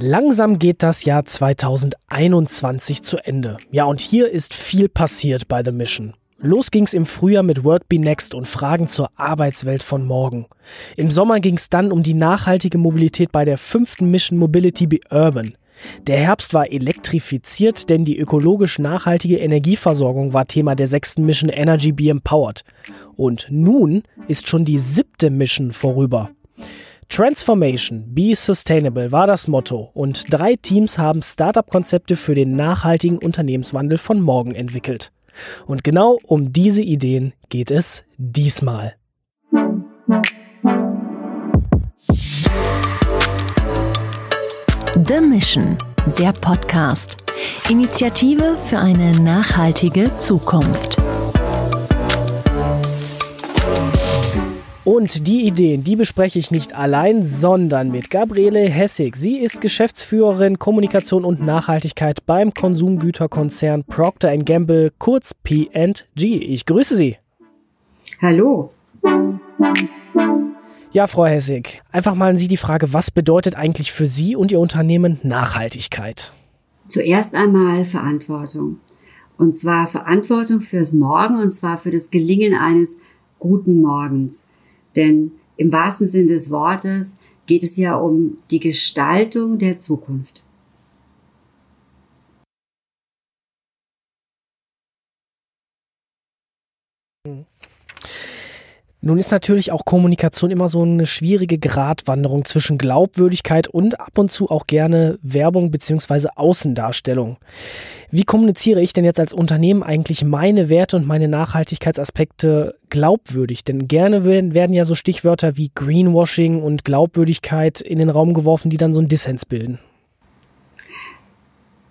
Langsam geht das Jahr 2021 zu Ende. Ja, und hier ist viel passiert bei The Mission. Los ging's im Frühjahr mit Work Be Next und Fragen zur Arbeitswelt von morgen. Im Sommer ging's dann um die nachhaltige Mobilität bei der fünften Mission Mobility Be Urban. Der Herbst war elektrifiziert, denn die ökologisch nachhaltige Energieversorgung war Thema der sechsten Mission Energy Be Empowered. Und nun ist schon die siebte Mission vorüber. Transformation, Be Sustainable war das Motto und drei Teams haben Startup-Konzepte für den nachhaltigen Unternehmenswandel von morgen entwickelt. Und genau um diese Ideen geht es diesmal. The Mission, der Podcast. Initiative für eine nachhaltige Zukunft. Und die Ideen, die bespreche ich nicht allein, sondern mit Gabriele Hessig. Sie ist Geschäftsführerin Kommunikation und Nachhaltigkeit beim Konsumgüterkonzern Procter Gamble, kurz P&G. Ich grüße Sie. Hallo. Ja, Frau Hessig, einfach mal an Sie die Frage, was bedeutet eigentlich für Sie und Ihr Unternehmen Nachhaltigkeit? Zuerst einmal Verantwortung. Und zwar Verantwortung fürs Morgen und zwar für das Gelingen eines guten Morgens. Denn im wahrsten Sinn des Wortes geht es ja um die Gestaltung der Zukunft. Nun ist natürlich auch Kommunikation immer so eine schwierige Gratwanderung zwischen Glaubwürdigkeit und ab und zu auch gerne Werbung bzw. Außendarstellung. Wie kommuniziere ich denn jetzt als Unternehmen eigentlich meine Werte und meine Nachhaltigkeitsaspekte glaubwürdig? Denn gerne werden, ja so Stichwörter wie Greenwashing und Glaubwürdigkeit in den Raum geworfen, die dann so einen Dissens bilden.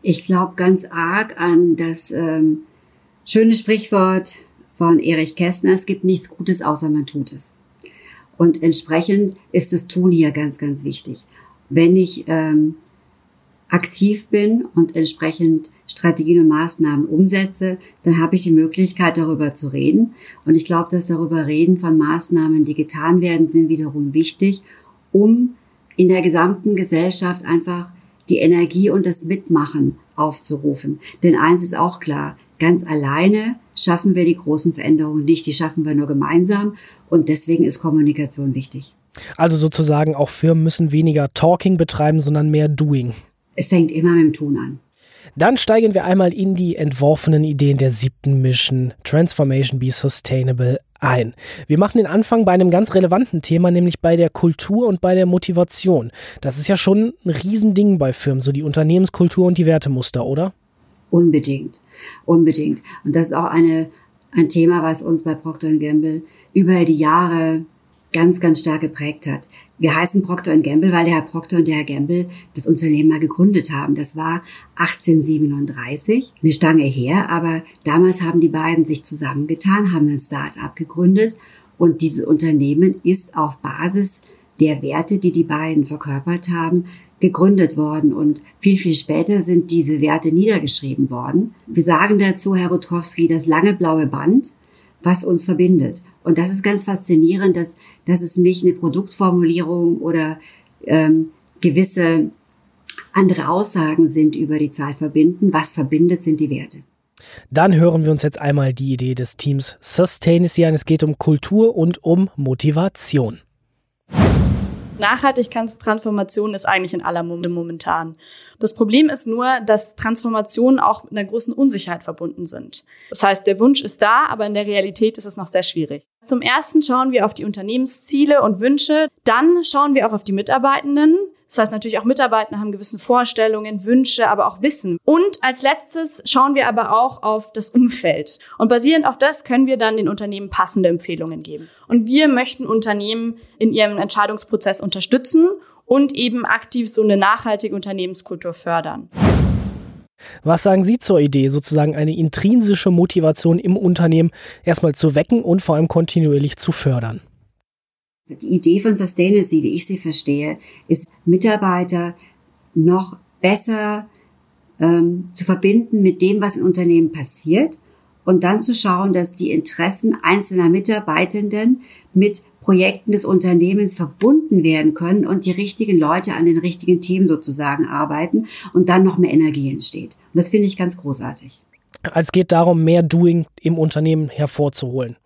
Ich glaube ganz arg an das ähm, schöne Sprichwort, von Erich Kästner, es gibt nichts Gutes, außer man tut es. Und entsprechend ist das Tun hier ganz, ganz wichtig. Wenn ich ähm, aktiv bin und entsprechend Strategien und Maßnahmen umsetze, dann habe ich die Möglichkeit, darüber zu reden. Und ich glaube, dass darüber reden von Maßnahmen, die getan werden, sind wiederum wichtig, um in der gesamten Gesellschaft einfach die Energie und das Mitmachen aufzurufen. Denn eins ist auch klar, ganz alleine schaffen wir die großen Veränderungen nicht, die schaffen wir nur gemeinsam und deswegen ist Kommunikation wichtig. Also sozusagen auch Firmen müssen weniger Talking betreiben, sondern mehr Doing. Es fängt immer mit dem Tun an. Dann steigen wir einmal in die entworfenen Ideen der siebten Mission Transformation Be Sustainable ein. Wir machen den Anfang bei einem ganz relevanten Thema, nämlich bei der Kultur und bei der Motivation. Das ist ja schon ein Riesending bei Firmen, so die Unternehmenskultur und die Wertemuster, oder? Unbedingt. Unbedingt. Und das ist auch eine, ein Thema, was uns bei Procter Gamble über die Jahre ganz, ganz stark geprägt hat. Wir heißen Procter Gamble, weil der Herr Procter und der Herr Gamble das Unternehmen mal gegründet haben. Das war 1837, eine Stange her, aber damals haben die beiden sich zusammengetan, haben ein Start-up gegründet und dieses Unternehmen ist auf Basis der Werte, die die beiden verkörpert haben, gegründet worden und viel, viel später sind diese Werte niedergeschrieben worden. Wir sagen dazu, Herr Rutkowski, das lange blaue Band, was uns verbindet. Und das ist ganz faszinierend, dass, dass es nicht eine Produktformulierung oder ähm, gewisse andere Aussagen sind über die Zahl verbinden. Was verbindet, sind die Werte. Dann hören wir uns jetzt einmal die Idee des Teams Sustainacy an. Es geht um Kultur und um Motivation. Nachhaltigkeitstransformation ist eigentlich in aller Munde momentan. Das Problem ist nur, dass Transformationen auch mit einer großen Unsicherheit verbunden sind. Das heißt, der Wunsch ist da, aber in der Realität ist es noch sehr schwierig. Zum ersten schauen wir auf die Unternehmensziele und Wünsche, dann schauen wir auch auf die Mitarbeitenden. Das heißt natürlich auch Mitarbeiter haben gewisse Vorstellungen, Wünsche, aber auch Wissen. Und als letztes schauen wir aber auch auf das Umfeld. Und basierend auf das können wir dann den Unternehmen passende Empfehlungen geben. Und wir möchten Unternehmen in ihrem Entscheidungsprozess unterstützen und eben aktiv so eine nachhaltige Unternehmenskultur fördern. Was sagen Sie zur Idee, sozusagen eine intrinsische Motivation im Unternehmen erstmal zu wecken und vor allem kontinuierlich zu fördern? Die Idee von Sustainacy, wie ich sie verstehe, ist Mitarbeiter noch besser ähm, zu verbinden mit dem, was im Unternehmen passiert und dann zu schauen, dass die Interessen einzelner Mitarbeitenden mit Projekten des Unternehmens verbunden werden können und die richtigen Leute an den richtigen Themen sozusagen arbeiten und dann noch mehr Energie entsteht. Und das finde ich ganz großartig. Also es geht darum, mehr Doing im Unternehmen hervorzuholen.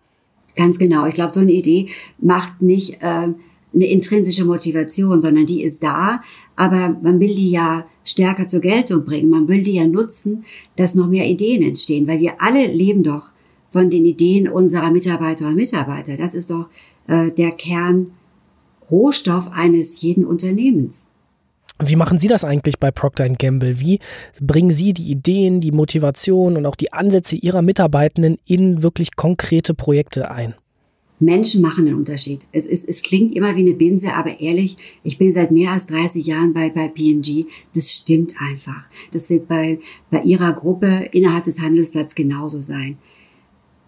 Ganz genau. Ich glaube, so eine Idee macht nicht äh, eine intrinsische Motivation, sondern die ist da, aber man will die ja stärker zur Geltung bringen. Man will die ja nutzen, dass noch mehr Ideen entstehen, weil wir alle leben doch von den Ideen unserer Mitarbeiterinnen und Mitarbeiter. Das ist doch äh, der Kernrohstoff eines jeden Unternehmens. Wie machen Sie das eigentlich bei Procter Gamble? Wie bringen Sie die Ideen, die Motivation und auch die Ansätze Ihrer Mitarbeitenden in wirklich konkrete Projekte ein? Menschen machen einen Unterschied. Es, ist, es klingt immer wie eine Binse, aber ehrlich, ich bin seit mehr als 30 Jahren bei, bei P&G. Das stimmt einfach. Das wird bei, bei Ihrer Gruppe innerhalb des Handelsplatzes genauso sein.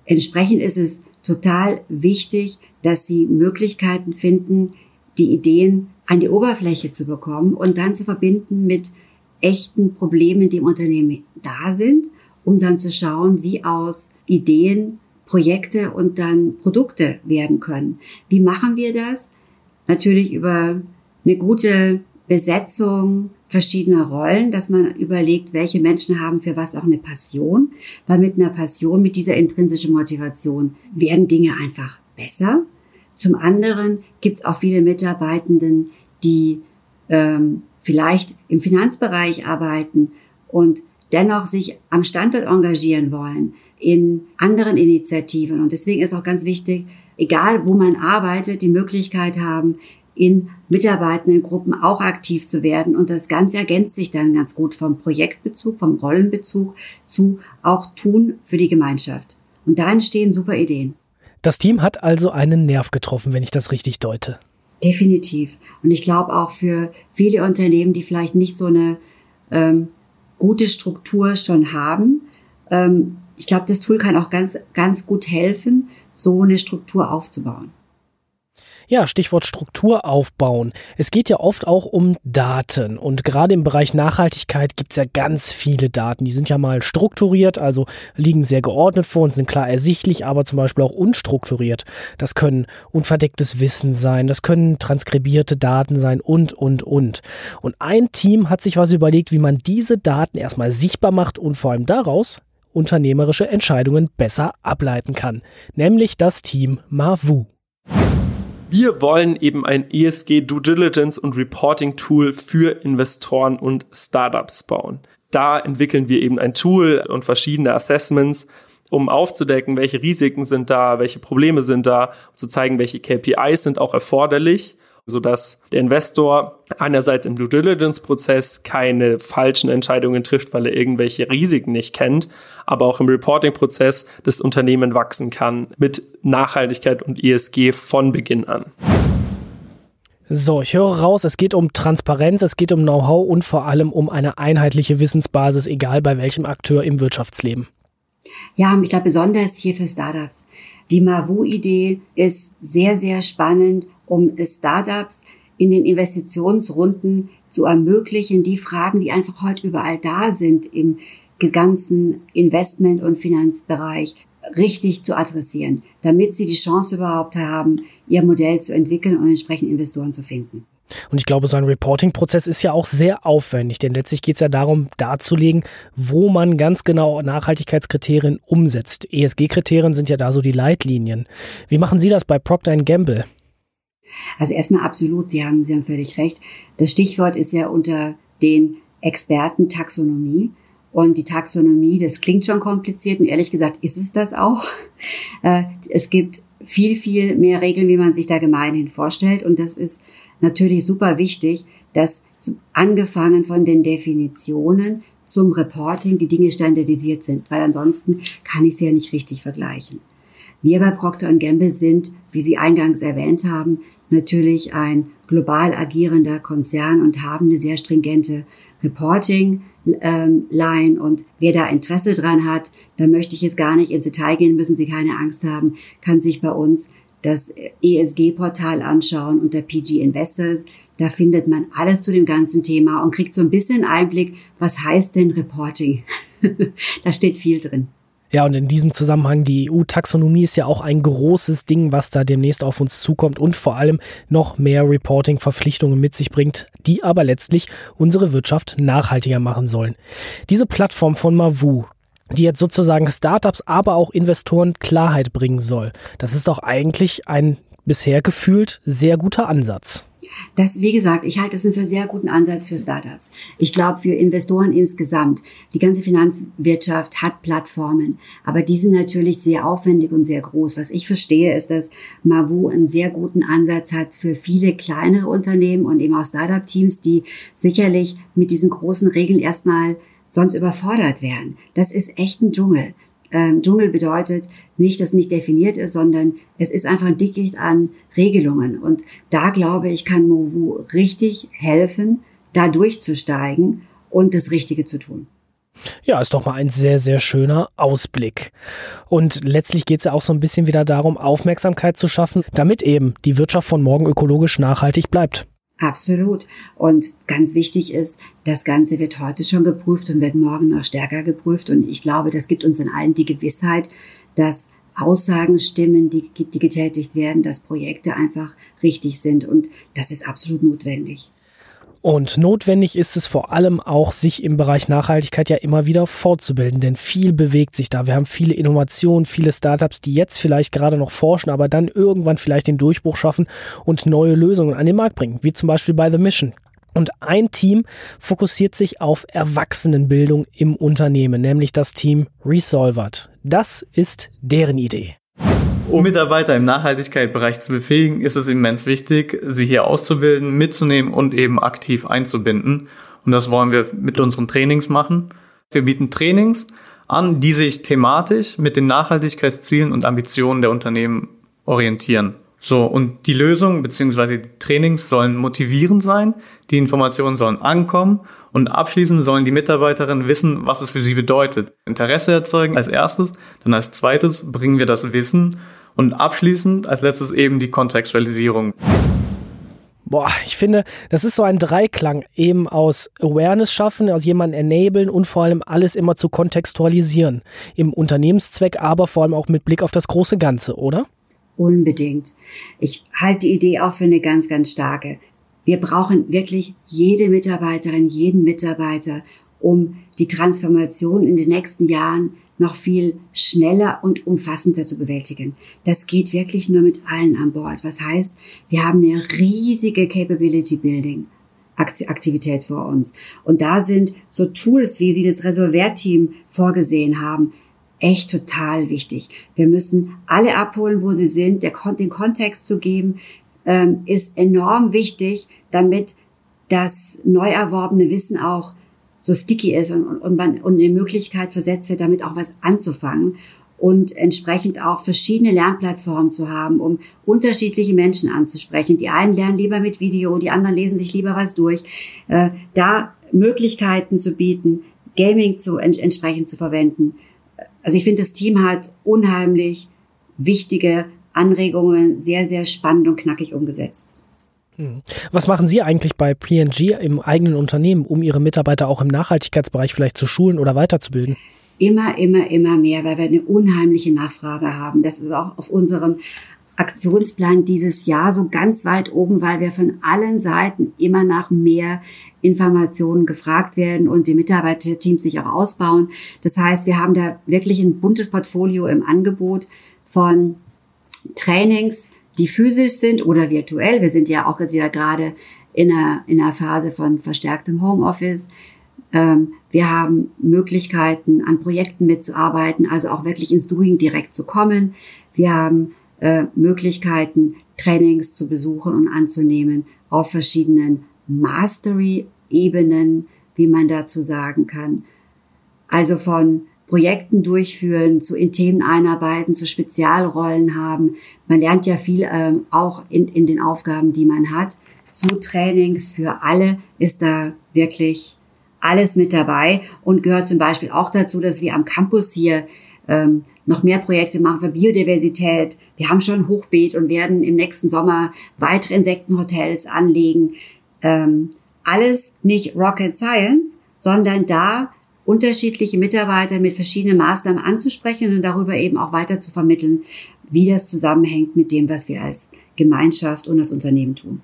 Entsprechend ist es total wichtig, dass Sie Möglichkeiten finden, die Ideen an die Oberfläche zu bekommen und dann zu verbinden mit echten Problemen, die im Unternehmen da sind, um dann zu schauen, wie aus Ideen Projekte und dann Produkte werden können. Wie machen wir das? Natürlich über eine gute Besetzung verschiedener Rollen, dass man überlegt, welche Menschen haben für was auch eine Passion, weil mit einer Passion, mit dieser intrinsischen Motivation werden Dinge einfach besser. Zum anderen gibt es auch viele Mitarbeitenden, die ähm, vielleicht im Finanzbereich arbeiten und dennoch sich am Standort engagieren wollen, in anderen Initiativen. Und deswegen ist auch ganz wichtig, egal wo man arbeitet, die Möglichkeit haben, in mitarbeitenden Gruppen auch aktiv zu werden. Und das Ganze ergänzt sich dann ganz gut vom Projektbezug, vom Rollenbezug zu auch tun für die Gemeinschaft. Und da entstehen super Ideen. Das Team hat also einen Nerv getroffen, wenn ich das richtig deute. Definitiv. Und ich glaube auch für viele Unternehmen, die vielleicht nicht so eine ähm, gute Struktur schon haben, ähm, ich glaube, das Tool kann auch ganz, ganz gut helfen, so eine Struktur aufzubauen. Ja, Stichwort Struktur aufbauen. Es geht ja oft auch um Daten und gerade im Bereich Nachhaltigkeit gibt es ja ganz viele Daten. Die sind ja mal strukturiert, also liegen sehr geordnet vor uns, sind klar ersichtlich, aber zum Beispiel auch unstrukturiert. Das können unverdecktes Wissen sein, das können transkribierte Daten sein und, und, und. Und ein Team hat sich was überlegt, wie man diese Daten erstmal sichtbar macht und vor allem daraus unternehmerische Entscheidungen besser ableiten kann, nämlich das Team Mavu. Wir wollen eben ein ESG Due Diligence und Reporting Tool für Investoren und Startups bauen. Da entwickeln wir eben ein Tool und verschiedene Assessments, um aufzudecken, welche Risiken sind da, welche Probleme sind da, um zu zeigen, welche KPIs sind auch erforderlich sodass der Investor einerseits im Due Diligence-Prozess keine falschen Entscheidungen trifft, weil er irgendwelche Risiken nicht kennt, aber auch im Reporting-Prozess das Unternehmen wachsen kann mit Nachhaltigkeit und ESG von Beginn an. So, ich höre raus, es geht um Transparenz, es geht um Know-how und vor allem um eine einheitliche Wissensbasis, egal bei welchem Akteur im Wirtschaftsleben. Ja, ich glaube besonders hier für Startups. Die Mavu-Idee ist sehr, sehr spannend um Startups in den Investitionsrunden zu ermöglichen, die Fragen, die einfach heute überall da sind im ganzen Investment- und Finanzbereich, richtig zu adressieren, damit sie die Chance überhaupt haben, ihr Modell zu entwickeln und entsprechend Investoren zu finden. Und ich glaube, so ein Reporting-Prozess ist ja auch sehr aufwendig, denn letztlich geht es ja darum, darzulegen, wo man ganz genau Nachhaltigkeitskriterien umsetzt. ESG-Kriterien sind ja da so die Leitlinien. Wie machen Sie das bei Procter Gamble? Also erstmal absolut, Sie haben, Sie haben völlig recht. Das Stichwort ist ja unter den Experten Taxonomie. Und die Taxonomie, das klingt schon kompliziert und ehrlich gesagt ist es das auch. Äh, es gibt viel, viel mehr Regeln, wie man sich da gemeinhin vorstellt. Und das ist natürlich super wichtig, dass angefangen von den Definitionen zum Reporting die Dinge standardisiert sind, weil ansonsten kann ich sie ja nicht richtig vergleichen. Wir bei Procter Gamble sind, wie Sie eingangs erwähnt haben, natürlich ein global agierender Konzern und haben eine sehr stringente Reporting ähm, und wer da Interesse dran hat, da möchte ich jetzt gar nicht ins Detail gehen, müssen Sie keine Angst haben, kann sich bei uns das ESG-Portal anschauen unter PG Investors. Da findet man alles zu dem ganzen Thema und kriegt so ein bisschen Einblick, was heißt denn Reporting? da steht viel drin. Ja, und in diesem Zusammenhang, die EU-Taxonomie ist ja auch ein großes Ding, was da demnächst auf uns zukommt und vor allem noch mehr Reporting-Verpflichtungen mit sich bringt, die aber letztlich unsere Wirtschaft nachhaltiger machen sollen. Diese Plattform von Mavu, die jetzt sozusagen Startups, aber auch Investoren Klarheit bringen soll, das ist doch eigentlich ein bisher gefühlt sehr guter Ansatz. Das, wie gesagt, ich halte es für einen sehr guten Ansatz für Startups. Ich glaube, für Investoren insgesamt. Die ganze Finanzwirtschaft hat Plattformen, aber die sind natürlich sehr aufwendig und sehr groß. Was ich verstehe, ist, dass Mavu einen sehr guten Ansatz hat für viele kleinere Unternehmen und eben auch Startup-Teams, die sicherlich mit diesen großen Regeln erstmal sonst überfordert wären. Das ist echt ein Dschungel. Ähm, Dschungel bedeutet nicht, dass nicht definiert ist, sondern es ist einfach ein Dickicht an Regelungen. Und da glaube ich, kann Movu richtig helfen, da durchzusteigen und das Richtige zu tun. Ja, ist doch mal ein sehr, sehr schöner Ausblick. Und letztlich geht es ja auch so ein bisschen wieder darum, Aufmerksamkeit zu schaffen, damit eben die Wirtschaft von morgen ökologisch nachhaltig bleibt. Absolut. Und ganz wichtig ist, das Ganze wird heute schon geprüft und wird morgen noch stärker geprüft. Und ich glaube, das gibt uns in allen die Gewissheit, dass Aussagen stimmen, die, die getätigt werden, dass Projekte einfach richtig sind. Und das ist absolut notwendig. Und notwendig ist es vor allem auch, sich im Bereich Nachhaltigkeit ja immer wieder fortzubilden, denn viel bewegt sich da. Wir haben viele Innovationen, viele Startups, die jetzt vielleicht gerade noch forschen, aber dann irgendwann vielleicht den Durchbruch schaffen und neue Lösungen an den Markt bringen, wie zum Beispiel bei The Mission. Und ein Team fokussiert sich auf Erwachsenenbildung im Unternehmen, nämlich das Team Resolvert. Das ist deren Idee. Um Mitarbeiter im Nachhaltigkeitsbereich zu befähigen, ist es immens wichtig, sie hier auszubilden, mitzunehmen und eben aktiv einzubinden. Und das wollen wir mit unseren Trainings machen. Wir bieten Trainings an, die sich thematisch mit den Nachhaltigkeitszielen und Ambitionen der Unternehmen orientieren. So, und die Lösung bzw. die Trainings sollen motivierend sein, die Informationen sollen ankommen und abschließend sollen die Mitarbeiterinnen wissen, was es für sie bedeutet. Interesse erzeugen als erstes, dann als zweites bringen wir das Wissen und abschließend als letztes eben die Kontextualisierung. Boah, ich finde, das ist so ein Dreiklang eben aus Awareness schaffen, aus jemanden enablen und vor allem alles immer zu kontextualisieren. Im Unternehmenszweck, aber vor allem auch mit Blick auf das große Ganze, oder? Unbedingt. Ich halte die Idee auch für eine ganz, ganz starke. Wir brauchen wirklich jede Mitarbeiterin, jeden Mitarbeiter, um die Transformation in den nächsten Jahren noch viel schneller und umfassender zu bewältigen. Das geht wirklich nur mit allen an Bord. Was heißt, wir haben eine riesige Capability Building Aktivität vor uns. Und da sind so Tools, wie sie das Resolver-Team vorgesehen haben, echt total wichtig. Wir müssen alle abholen, wo sie sind, der, den Kontext zu geben, ähm, ist enorm wichtig, damit das neu erworbene Wissen auch so sticky ist und, und man und eine Möglichkeit versetzt wird, damit auch was anzufangen und entsprechend auch verschiedene Lernplattformen zu haben, um unterschiedliche Menschen anzusprechen. Die einen lernen lieber mit Video, die anderen lesen sich lieber was durch. Äh, da Möglichkeiten zu bieten, Gaming zu entsprechend zu verwenden. Also ich finde, das Team hat unheimlich wichtige Anregungen, sehr, sehr spannend und knackig umgesetzt. Hm. Was machen Sie eigentlich bei PNG im eigenen Unternehmen, um Ihre Mitarbeiter auch im Nachhaltigkeitsbereich vielleicht zu schulen oder weiterzubilden? Immer, immer, immer mehr, weil wir eine unheimliche Nachfrage haben. Das ist auch auf unserem Aktionsplan dieses Jahr so ganz weit oben, weil wir von allen Seiten immer nach mehr Informationen gefragt werden und die Mitarbeiterteams sich auch ausbauen. Das heißt, wir haben da wirklich ein buntes Portfolio im Angebot von Trainings, die physisch sind oder virtuell. Wir sind ja auch jetzt wieder gerade in einer, in einer Phase von verstärktem Homeoffice. Ähm, wir haben Möglichkeiten, an Projekten mitzuarbeiten, also auch wirklich ins Doing direkt zu kommen. Wir haben äh, Möglichkeiten, Trainings zu besuchen und anzunehmen auf verschiedenen Mastery-Ebenen, wie man dazu sagen kann. Also von Projekten durchführen, zu in Themen einarbeiten, zu Spezialrollen haben. Man lernt ja viel ähm, auch in, in den Aufgaben, die man hat. Zu Trainings für alle ist da wirklich alles mit dabei und gehört zum Beispiel auch dazu, dass wir am Campus hier ähm, noch mehr Projekte machen für Biodiversität. Wir haben schon Hochbeet und werden im nächsten Sommer weitere Insektenhotels anlegen. Ähm, alles nicht Rocket Science, sondern da unterschiedliche Mitarbeiter mit verschiedenen Maßnahmen anzusprechen und darüber eben auch weiter zu vermitteln, wie das zusammenhängt mit dem, was wir als Gemeinschaft und als Unternehmen tun.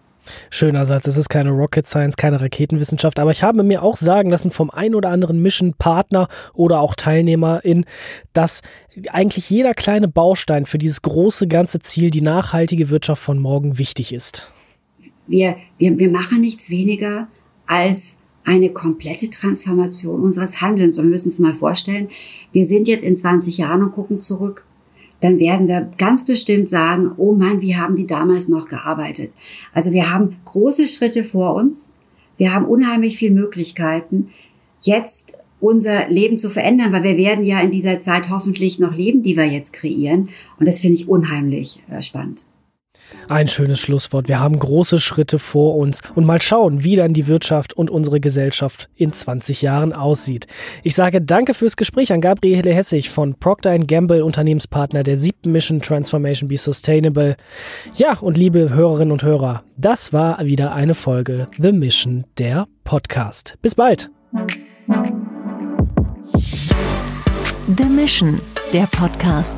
Schöner Satz. Es ist keine Rocket Science, keine Raketenwissenschaft, aber ich habe mir auch sagen lassen vom ein oder anderen Mission-Partner oder auch Teilnehmerin, dass eigentlich jeder kleine Baustein für dieses große ganze Ziel, die nachhaltige Wirtschaft von morgen, wichtig ist. Wir, wir, wir machen nichts weniger als eine komplette Transformation unseres Handelns. Und wir müssen uns mal vorstellen, wir sind jetzt in 20 Jahren und gucken zurück dann werden wir ganz bestimmt sagen, oh Mann, wie haben die damals noch gearbeitet? Also wir haben große Schritte vor uns. Wir haben unheimlich viele Möglichkeiten, jetzt unser Leben zu verändern, weil wir werden ja in dieser Zeit hoffentlich noch leben, die wir jetzt kreieren. Und das finde ich unheimlich äh, spannend. Ein schönes Schlusswort. Wir haben große Schritte vor uns und mal schauen, wie dann die Wirtschaft und unsere Gesellschaft in 20 Jahren aussieht. Ich sage danke fürs Gespräch an Gabriele Hessig von Procter Gamble, Unternehmenspartner der siebten Mission Transformation Be Sustainable. Ja, und liebe Hörerinnen und Hörer, das war wieder eine Folge The Mission, der Podcast. Bis bald. The Mission, der Podcast